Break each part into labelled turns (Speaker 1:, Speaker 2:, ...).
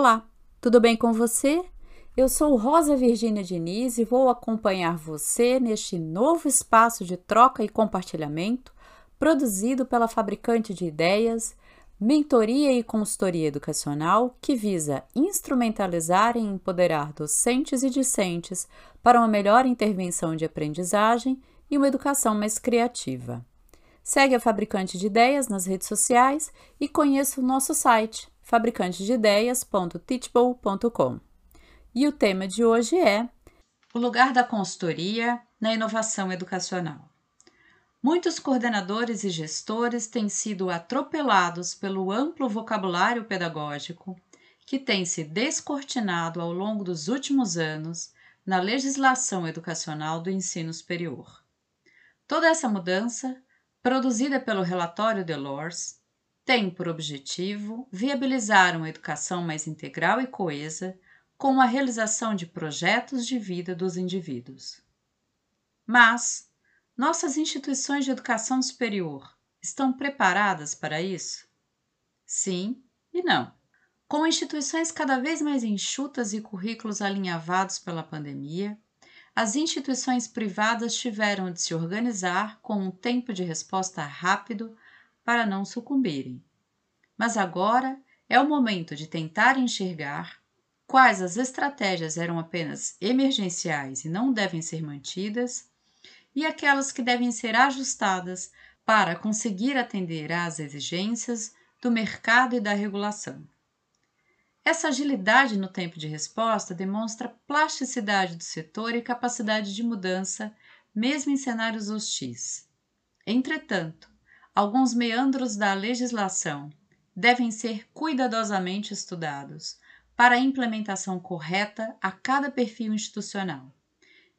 Speaker 1: Olá, tudo bem com você? Eu sou Rosa Virgínia Diniz e vou acompanhar você neste novo espaço de troca e compartilhamento produzido pela fabricante de ideias, mentoria e consultoria educacional que visa instrumentalizar e empoderar docentes e discentes para uma melhor intervenção de aprendizagem e uma educação mais criativa. Segue a Fabricante de Ideias nas redes sociais e conheça o nosso site fabricantesdeideias.teachable.com. E o tema de hoje é o lugar da consultoria na inovação educacional. Muitos coordenadores e gestores têm sido atropelados pelo amplo vocabulário pedagógico que tem se descortinado ao longo dos últimos anos na legislação educacional do ensino superior. Toda essa mudança, produzida pelo relatório Delors, tem por objetivo viabilizar uma educação mais integral e coesa com a realização de projetos de vida dos indivíduos. Mas nossas instituições de educação superior estão preparadas para isso? Sim e não. Com instituições cada vez mais enxutas e currículos alinhavados pela pandemia, as instituições privadas tiveram de se organizar com um tempo de resposta rápido para não sucumbirem. Mas agora é o momento de tentar enxergar quais as estratégias eram apenas emergenciais e não devem ser mantidas, e aquelas que devem ser ajustadas para conseguir atender às exigências do mercado e da regulação. Essa agilidade no tempo de resposta demonstra plasticidade do setor e capacidade de mudança, mesmo em cenários hostis. Entretanto, alguns meandros da legislação devem ser cuidadosamente estudados para a implementação correta a cada perfil institucional.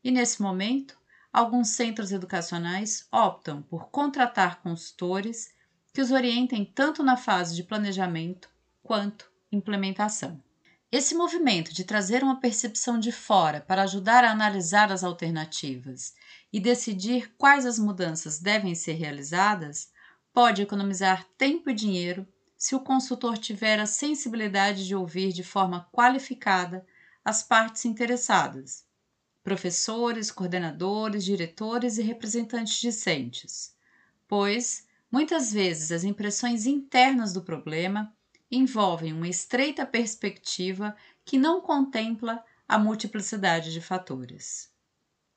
Speaker 1: E nesse momento, alguns centros educacionais optam por contratar consultores que os orientem tanto na fase de planejamento quanto implementação. Esse movimento de trazer uma percepção de fora para ajudar a analisar as alternativas e decidir quais as mudanças devem ser realizadas pode economizar tempo e dinheiro se o consultor tiver a sensibilidade de ouvir de forma qualificada as partes interessadas, professores, coordenadores, diretores e representantes discentes, pois muitas vezes as impressões internas do problema envolvem uma estreita perspectiva que não contempla a multiplicidade de fatores.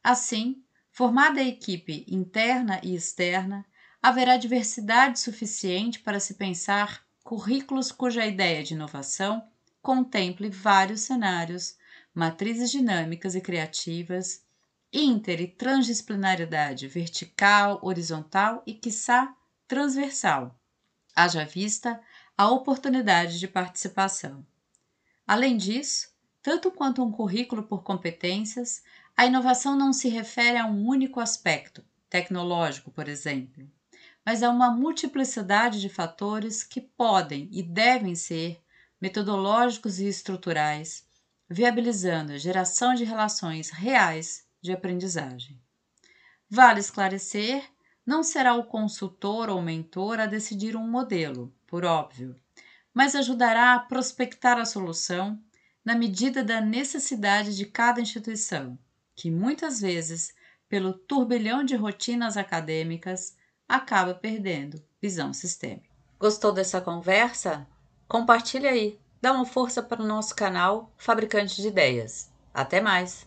Speaker 1: Assim, formada a equipe interna e externa, haverá diversidade suficiente para se pensar currículos cuja ideia de inovação contemple vários cenários, matrizes dinâmicas e criativas, inter e transdisciplinaridade vertical, horizontal e, quiçá, transversal. Haja vista a oportunidade de participação. Além disso, tanto quanto um currículo por competências, a inovação não se refere a um único aspecto, tecnológico, por exemplo mas há uma multiplicidade de fatores que podem e devem ser metodológicos e estruturais, viabilizando a geração de relações reais de aprendizagem. Vale esclarecer, não será o consultor ou mentor a decidir um modelo, por óbvio, mas ajudará a prospectar a solução na medida da necessidade de cada instituição, que muitas vezes, pelo turbilhão de rotinas acadêmicas, acaba perdendo visão sistêmica. Gostou dessa conversa? Compartilhe aí, dá uma força para o nosso canal Fabricante de Ideias. Até mais!